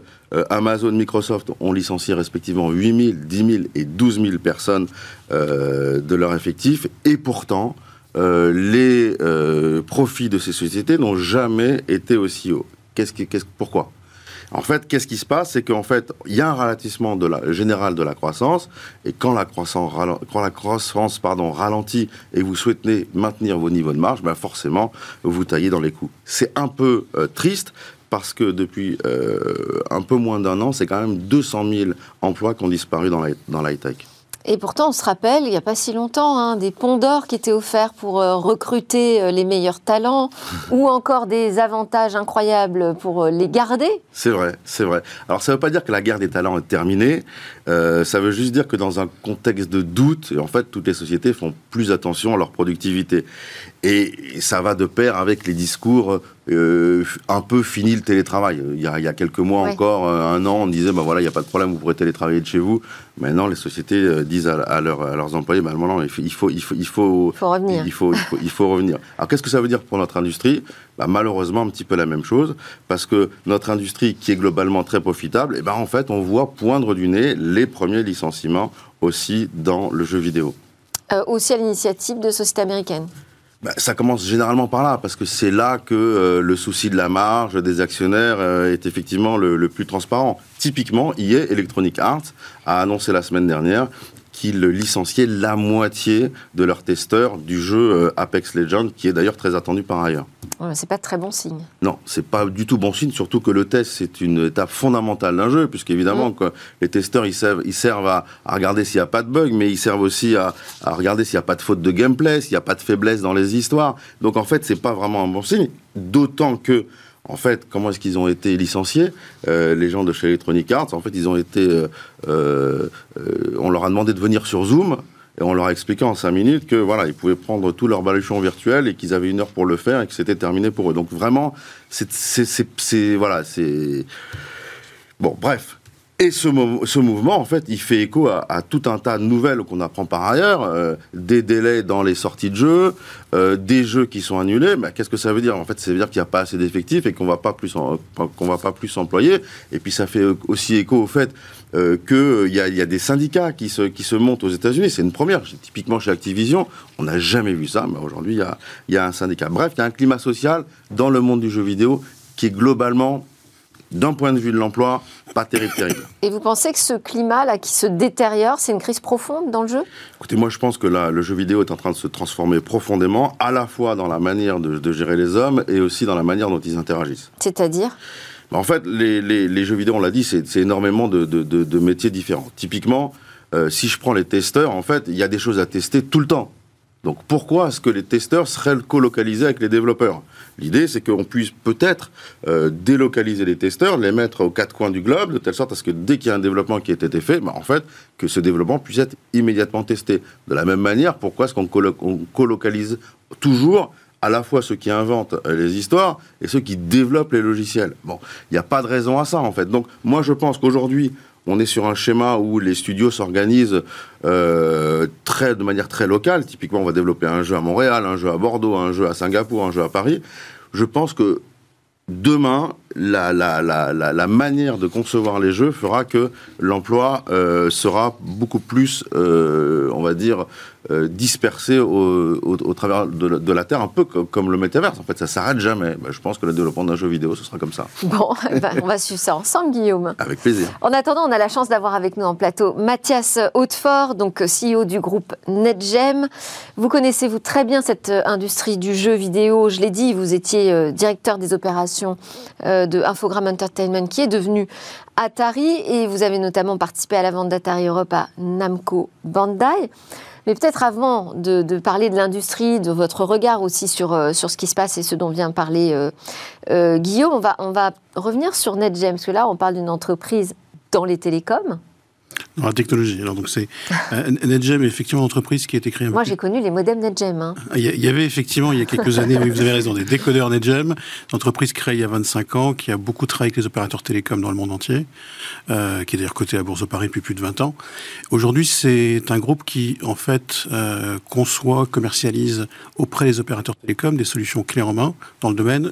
Amazon, Microsoft ont licencié respectivement 8 000, 10 000 et 12 000 personnes de leur effectif. Et pourtant, les profits de ces sociétés n'ont jamais été aussi hauts. Qu'est-ce pourquoi? En fait, qu'est-ce qui se passe? C'est qu'en fait, il y a un ralentissement la, général de la croissance, et quand la croissance, quand la ralentit et vous souhaitez maintenir vos niveaux de marge, ben forcément, vous taillez dans les coûts. C'est un peu euh, triste, parce que depuis euh, un peu moins d'un an, c'est quand même 200 000 emplois qui ont disparu dans l'high-tech. Et pourtant, on se rappelle, il n'y a pas si longtemps, hein, des ponts d'or qui étaient offerts pour euh, recruter euh, les meilleurs talents, ou encore des avantages incroyables pour euh, les garder. C'est vrai, c'est vrai. Alors ça ne veut pas dire que la guerre des talents est terminée, ça veut juste dire que dans un contexte de doute, en fait, toutes les sociétés font plus attention à leur productivité. Et ça va de pair avec les discours euh, un peu fini le télétravail. Il y a, quelques mois encore, euh, un an, on disait, bah voilà, il n'y a pas de problème, vous pourrez télétravailler de chez vous. Maintenant, les sociétés euh, disent à, leurs employés, non, il faut, il faut, il faut, il faut, revenir. Il faut, il faut, revenir. Alors, qu'est-ce que ça veut dire pour notre industrie? Bah, Malheureusement, un petit peu la même chose, parce que notre industrie, qui est globalement très profitable, et eh ben, en fait, on voit poindre du nez les premiers licenciements aussi dans le jeu vidéo. aussi à l'initiative de sociétés américaines bah, ça commence généralement par là, parce que c'est là que euh, le souci de la marge des actionnaires euh, est effectivement le, plus transparent. Typiquement, EA Electronic Arts a annoncé la semaine dernière qu'ils licenciaient la moitié de leurs testeurs du jeu euh, Apex Legends, qui est d'ailleurs très attendu par ailleurs. Ouais, c'est pas très bon signe. Non, c'est pas du tout bon signe, surtout que le test, c'est une étape fondamentale d'un jeu, puisqu'évidemment, mm. les testeurs, ils servent, ils servent à, regarder s'il n'y a pas de bug, mais ils servent aussi à, à regarder s'il n'y a pas de faute de gameplay, s'il n'y a pas de faiblesse dans les histoires. Donc en fait, c'est pas vraiment un bon signe, d'autant que en fait, comment est-ce qu'ils ont été licenciés euh, Les gens de chez Electronic Arts, en fait, ils ont été. Euh, euh, on leur a demandé de venir sur Zoom et on leur a expliqué en cinq minutes que voilà, ils pouvaient prendre tout leur baluchon virtuel et qu'ils avaient une heure pour le faire et que c'était terminé pour eux. Donc vraiment, c'est voilà, c'est bon. Bref, et ce, mouvement, en fait, il fait écho à, tout un tas de nouvelles qu'on apprend par ailleurs, euh, des délais dans les sorties de jeux, euh, des jeux qui sont annulés. Mais qu'est-ce que ça veut dire? En fait, ça veut dire qu'il n'y a pas assez d'effectifs et qu'on plus qu'on va pas plus s'employer. Et puis ça fait aussi écho au fait euh, qu'il y, a des syndicats qui se, qui montent aux États-Unis. C'est une première. Typiquement chez Activision, on n'a jamais vu ça, mais aujourd'hui, il y a, y a un syndicat. Bref, il y a un climat social dans le monde du jeu vidéo qui est globalement d'un point de vue de l'emploi, pas terrible, terrible. Et vous pensez que ce climat-là qui se détériore, c'est une crise profonde dans le jeu? Écoutez, moi je pense que là, le jeu vidéo est en train de se transformer profondément, à la fois dans la manière de, gérer les hommes et aussi dans la manière dont ils interagissent. C'est-à-dire? Bah, En fait, les, jeux vidéo, on l'a dit, c'est énormément de, métiers différents. Typiquement, euh, si je prends les testeurs, en fait, il y a des choses à tester tout le temps. Donc pourquoi est-ce que les testeurs seraient colocalisés avec les développeurs? L'idée, c'est qu'on puisse peut-être euh, délocaliser les testeurs, les mettre aux quatre coins du globe, de telle sorte à ce que dès qu'il y a un développement qui a été fait, bah, en fait, que ce développement puisse être immédiatement testé. De la même manière, pourquoi est-ce qu'on colocalise toujours à la fois ceux qui inventent euh, les histoires et ceux qui développent les logiciels? Bon, il n'y a pas de raison à ça, en fait. Donc, moi, je pense qu'aujourd'hui, on est sur un schéma où les studios s'organisent euh, très, de manière très locale. Typiquement, on va développer un jeu à Montréal, un jeu à Bordeaux, un jeu à Singapour, un jeu à Paris. Je pense que demain, la, manière de concevoir les jeux fera que l'emploi euh, sera beaucoup plus, euh, on va dire, euh, dispersé au, au, travers de, la Terre, un peu comme, le métaverse. En fait, ça s'arrête jamais. Bah, je pense que le développement d'un jeu vidéo, ce sera comme ça. Bon, ben, on va suivre ça ensemble, Guillaume. Avec plaisir. En attendant, on a la chance d'avoir avec nous en plateau Mathias Hautefort, donc CEO du groupe NetGem. Vous connaissez, vous, très bien cette industrie du jeu vidéo? Je l'ai dit, vous étiez directeur des opérations de Infogram Entertainment qui est devenu Atari et vous avez notamment participé à la vente d'Atari Europe à Namco Bandai. Mais peut-être avant de, parler de l'industrie, de votre regard aussi sur, euh, sur ce qui se passe et ce dont vient parler euh, euh, Guillaume, on va, on va revenir sur NetGem, parce que là, on parle d'une entreprise dans les télécoms. Dans la technologie. Alors donc c'est euh, NetGem est effectivement une entreprise qui a été créée. Moi j'ai connu les modems NetGem. Hein. Il y avait effectivement il y a quelques années, oui, vous avez raison, des décodeurs NetGem, une entreprise créée il y a 25 ans qui a beaucoup travaillé avec les opérateurs télécoms dans le monde entier, euh, qui est d'ailleurs coté à Bourse de Paris depuis plus de 20 ans. Aujourd'hui c'est un groupe qui en fait euh, conçoit, commercialise auprès des opérateurs télécoms des solutions clés en main dans le domaine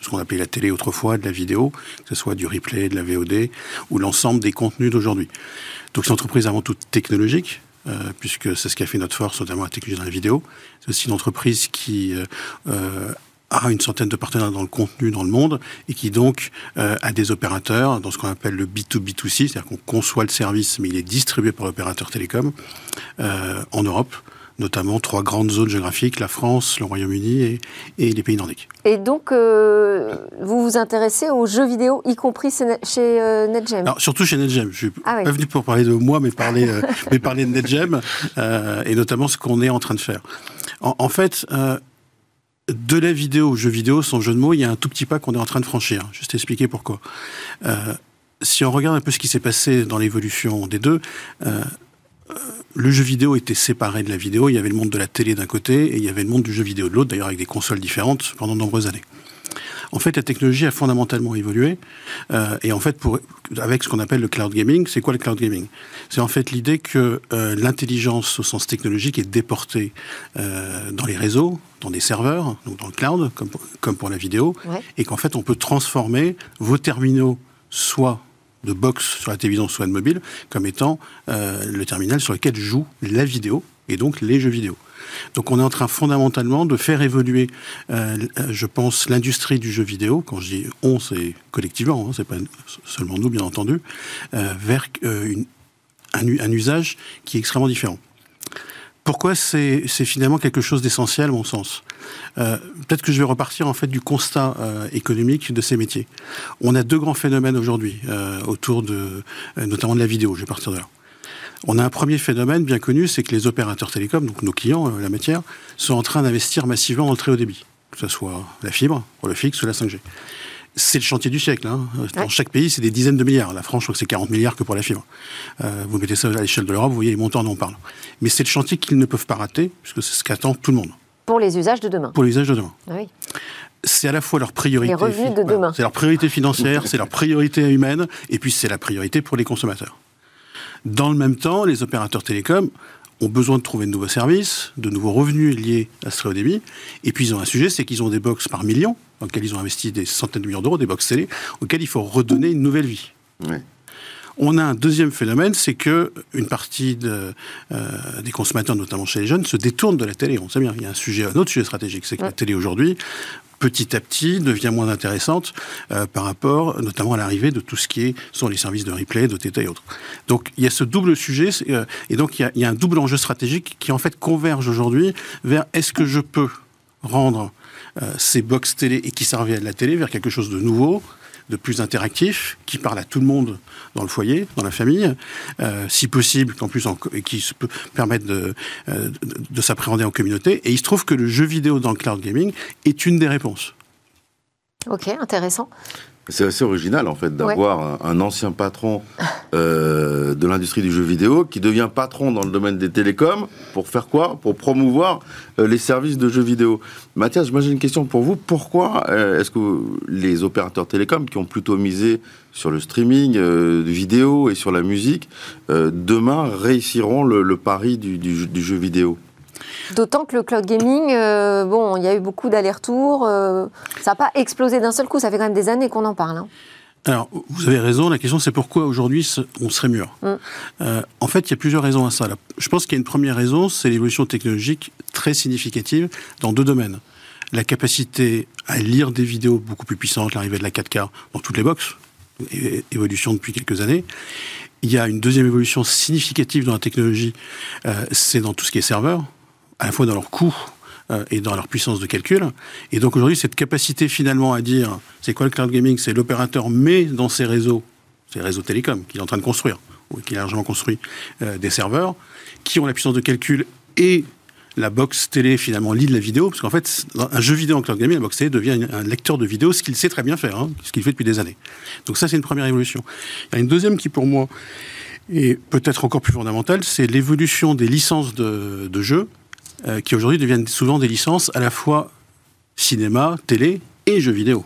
ce qu'on appelait la télé autrefois, de la vidéo, que ce soit du replay, de la VOD, ou l'ensemble des contenus d'aujourd'hui. Donc c'est une entreprise avant tout technologique, euh, puisque c'est ce qui a fait notre force, notamment la technologie dans la vidéo. C'est aussi une entreprise qui euh, euh, a une centaine de partenaires dans le contenu dans le monde et qui donc a des opérateurs dans ce qu'on appelle le B2B2C, c'est-à-dire qu'on conçoit le service mais il est distribué par l'opérateur télécom en Europe, notamment trois grandes zones géographiques, la France, le Royaume-Uni et, les pays nordiques. Et donc, euh, vous vous intéressez aux jeux vidéo, y compris chez euh, NetGem Alors, Surtout chez NetGem. Je ne suis ah pas venu pour parler de moi, mais parler, euh, mais parler de NetGem, et notamment ce qu'on est en train de faire. En, fait, de la vidéo au jeu vidéo, sans jeu de mots, il y a un tout petit pas qu'on est en train de franchir. Juste expliquer pourquoi. si on regarde un peu ce qui s'est passé dans l'évolution des deux, le jeu vidéo était séparé de la vidéo. Il y avait le monde de la télé d'un côté et il y avait le monde du jeu vidéo de l'autre, d'ailleurs avec des consoles différentes pendant de nombreuses années. En fait, la technologie a fondamentalement évolué. Euh, et en fait, pour, avec ce qu'on appelle le cloud gaming, c'est quoi le cloud gaming? C'est en fait l'idée que euh, l'intelligence au sens technologique est déportée euh, dans les réseaux, dans des serveurs, donc dans le cloud, comme pour, comme pour la vidéo, et qu'en fait, on peut transformer vos terminaux soit de box sur la télévision, soit mobile, comme étant euh, le terminal sur lequel joue la vidéo et donc les jeux vidéo. Donc on est en train fondamentalement de faire évoluer, euh, je pense, l'industrie du jeu vidéo. Quand je dis on, c'est collectivement, hein, c'est pas seulement nous, bien entendu, euh, vers un usage qui est extrêmement différent. Pourquoi c'est finalement quelque chose d'essentiel, à mon sens? Euh, Peut-être que je vais repartir en fait du constat euh, économique de ces métiers. On a deux grands phénomènes aujourd'hui euh, autour de, notamment de la vidéo. Je vais partir de là. On a un premier phénomène bien connu, c'est que les opérateurs télécoms, donc nos clients, la matière, sont en train d'investir massivement dans le très haut débit, que ce soit la fibre, le fixe ou la 5G c'est le chantier du siècle. Hein. Dans chaque pays, c'est des dizaines de milliards. La France, je crois que c'est 40 milliards que pour la fibre. Euh, vous mettez ça à l'échelle de l'Europe, vous voyez les montants dont on parle. Mais c'est le chantier qu'ils ne peuvent pas rater, puisque c'est ce qu'attend tout le monde. Pour les usages de demain. Pour les usages de demain. Ah oui. C'est à la fois leur priorité. Les revenus de demain. c'est leur priorité financière, c'est leur priorité humaine, et puis c'est la priorité pour les consommateurs. Dans le même temps, les opérateurs télécoms ont besoin de trouver de nouveaux services, de nouveaux revenus liés à ce haut débit. Et puis ils ont un sujet, c'est qu'ils ont des box par millions, dans lesquels ils ont investi des centaines de millions d'euros, des box télé, auxquels il faut redonner une nouvelle vie. On a un deuxième phénomène, c'est que une partie de, euh, des consommateurs, notamment chez les jeunes, se détournent de la télé. On sait bien, il y a un sujet, un autre sujet stratégique, c'est que la télé aujourd'hui, petit à petit devient moins intéressante euh, par rapport notamment à l'arrivée de tout ce qui est, sont les services de replay, de TT et autres. Donc il y a ce double sujet euh, et donc il y, a, il y, a, un double enjeu stratégique qui en fait converge aujourd'hui vers est-ce que je peux rendre euh, ces box télé et qui servaient à la télé vers quelque chose de nouveau, de plus interactif, qui parle à tout le monde dans le foyer, dans la famille, euh, si possible, qu'en plus, en, qui peut permettre euh, de s'appréhender en communauté. Et il se trouve que le jeu vidéo dans le cloud gaming est une des réponses. Ok, intéressant. C'est assez original en fait d'avoir un, ancien patron euh, de l'industrie du jeu vidéo qui devient patron dans le domaine des télécoms pour faire quoi? Pour promouvoir euh, les services de jeux vidéo. Mathias, moi j'ai une question pour vous. Pourquoi euh, est-ce que les opérateurs télécoms qui ont plutôt misé sur le streaming vidéo et sur la musique, demain réussiront le, pari du jeu vidéo? D'autant que le cloud gaming, euh, bon, il y a eu beaucoup d'allers-retours. Euh, ça n'a pas explosé d'un seul coup. Ça fait quand même des années qu'on en parle. Hein. Alors, vous avez raison. La question, c'est pourquoi aujourd'hui on serait mûr. Mm. Euh, en fait, il y a plusieurs raisons à ça. Je pense qu'il y a une première raison, c'est l'évolution technologique très significative dans deux domaines. La capacité à lire des vidéos beaucoup plus puissantes, l'arrivée de la 4K dans toutes les boxes, évolution depuis quelques années. Il y a une deuxième évolution significative dans la technologie, c'est dans tout ce qui est serveur à la fois dans leur coût euh, et dans leur puissance de calcul. Et donc aujourd'hui, cette capacité finalement à dire, c'est quoi le cloud gaming? C'est l'opérateur met dans ses réseaux, ses réseaux télécoms qu'il est en train de construire, ou qu'il a largement construit, euh, des serveurs, qui ont la puissance de calcul et la box télé finalement lit de la vidéo, parce qu'en fait, un jeu vidéo en cloud gaming, la box télé devient un lecteur de vidéo, ce qu'il sait très bien faire, hein, ce qu'il fait depuis des années. Donc ça, c'est une première évolution. Il y a une deuxième qui, pour moi, Et peut-être encore plus fondamental, c'est l'évolution des licences de, jeux, euh, qui aujourd'hui deviennent souvent des licences à la fois cinéma, télé et jeux vidéo.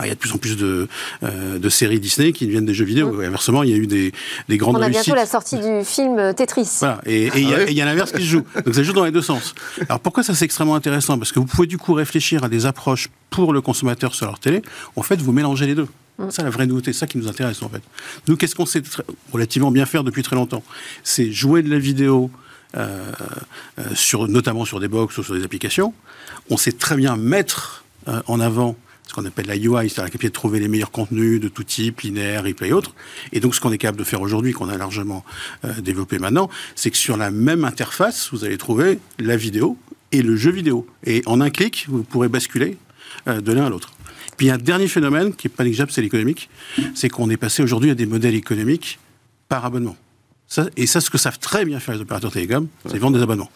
Ah, il y a de plus en plus de, euh, de séries Disney qui deviennent des jeux vidéo. Mm. inversement, il y a eu des, des grandes On a bientôt la sortie du film Tetris. Voilà, et il y, y, a l'inverse qui se joue. Donc ça joue dans les deux sens. Alors pourquoi ça c'est extrêmement intéressant? Parce que vous pouvez du coup réfléchir à des approches pour le consommateur sur leur télé. En fait, vous mélangez les deux. Mm. C'est ça la vraie nouveauté, c'est ça qui nous intéresse en fait. Nous, qu'est-ce qu'on sait relativement bien faire depuis très longtemps? C'est jouer de la vidéo, euh, euh, sur, notamment sur des box ou sur des applications. On sait très bien mettre euh, en avant ce qu'on appelle la UI, c'est-à-dire la capacité de trouver les meilleurs contenus de tout type, linéaire, replay et autres. Et donc, ce qu'on est capable de faire aujourd'hui, qu'on a largement euh, développé maintenant, c'est que sur la même interface, vous allez trouver la vidéo et le jeu vidéo. Et en un clic, vous pourrez basculer euh, de l'un à l'autre. Puis, un dernier phénomène qui n'est pas négligeable, c'est l'économique. C'est qu'on est passé aujourd'hui à des modèles économiques par abonnement. Et ça, ce que savent très bien faire les opérateurs télécoms, c'est vendre des abonnements.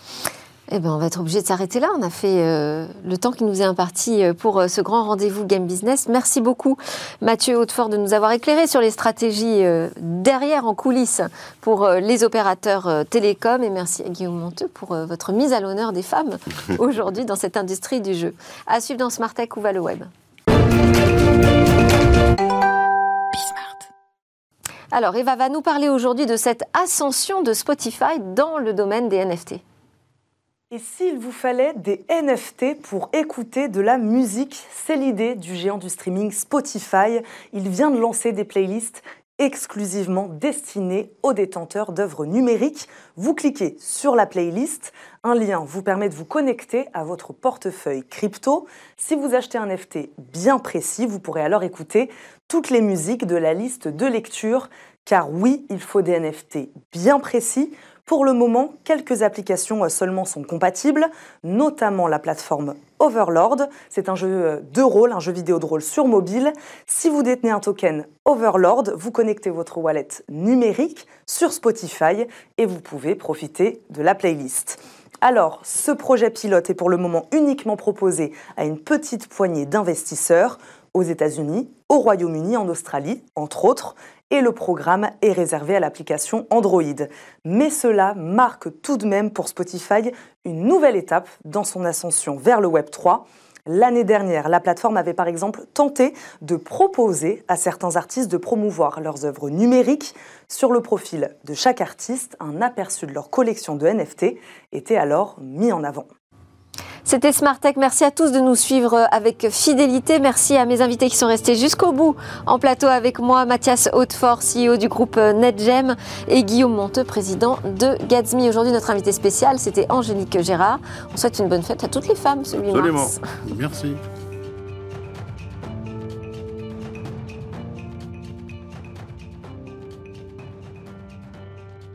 Eh ben, on va être obligé de s'arrêter là. On a fait euh, le temps qui nous est imparti euh, pour euh, ce grand rendez-vous Game Business. Merci beaucoup, Mathieu Hautefort, de nous avoir éclairé sur les stratégies derrière, en coulisses, pour les opérateurs télécoms. Et merci à Guillaume Monteux pour votre mise à l'honneur des femmes aujourd'hui dans cette industrie du jeu. À suivre dans Smart Tech, où va le web Alors, Eva va nous parler aujourd'hui de cette ascension de Spotify dans le domaine des NFT. Et s'il vous fallait des NFT pour écouter de la musique C'est l'idée du géant du streaming Spotify. Il vient de lancer des playlists exclusivement destinées aux détenteurs d'œuvres numériques. Vous cliquez sur la playlist, un lien vous permet de vous connecter à votre portefeuille crypto. Si vous achetez un NFT bien précis, vous pourrez alors écouter toutes les musiques de la liste de lecture. Car oui, il faut des NFT bien précis pour le moment, quelques applications seulement sont compatibles, notamment la plateforme Overlord. C'est un jeu euh, de rôle, un jeu vidéo de rôle sur mobile. Si vous détenez un token Overlord, vous connectez votre wallet numérique sur Spotify et vous pouvez profiter de la playlist. Alors, ce projet pilote est pour le moment uniquement proposé à une petite poignée d'investisseurs aux États-Unis, au Royaume-Uni, en Australie, entre autres, et le programme est réservé à l'application Android. Mais cela marque tout de même pour Spotify une nouvelle étape dans son ascension vers le Web 3. L'année dernière, la plateforme avait par exemple tenté de proposer à certains artistes de promouvoir leurs œuvres numériques. Sur le profil de chaque artiste, un aperçu de leur collection de NFT était alors mis en avant. C'était Smart Tech. Merci à tous de nous suivre avec fidélité. Merci à mes invités qui sont restés jusqu'au bout en plateau avec moi, Mathias Hautefort, CEO du groupe NetGem, et Guillaume Monteux, président de Gatsby. Aujourd'hui, notre invité spécial, c'était Angélique Gérard. On souhaite une bonne fête à toutes les femmes ce 8 Absolument. Merci.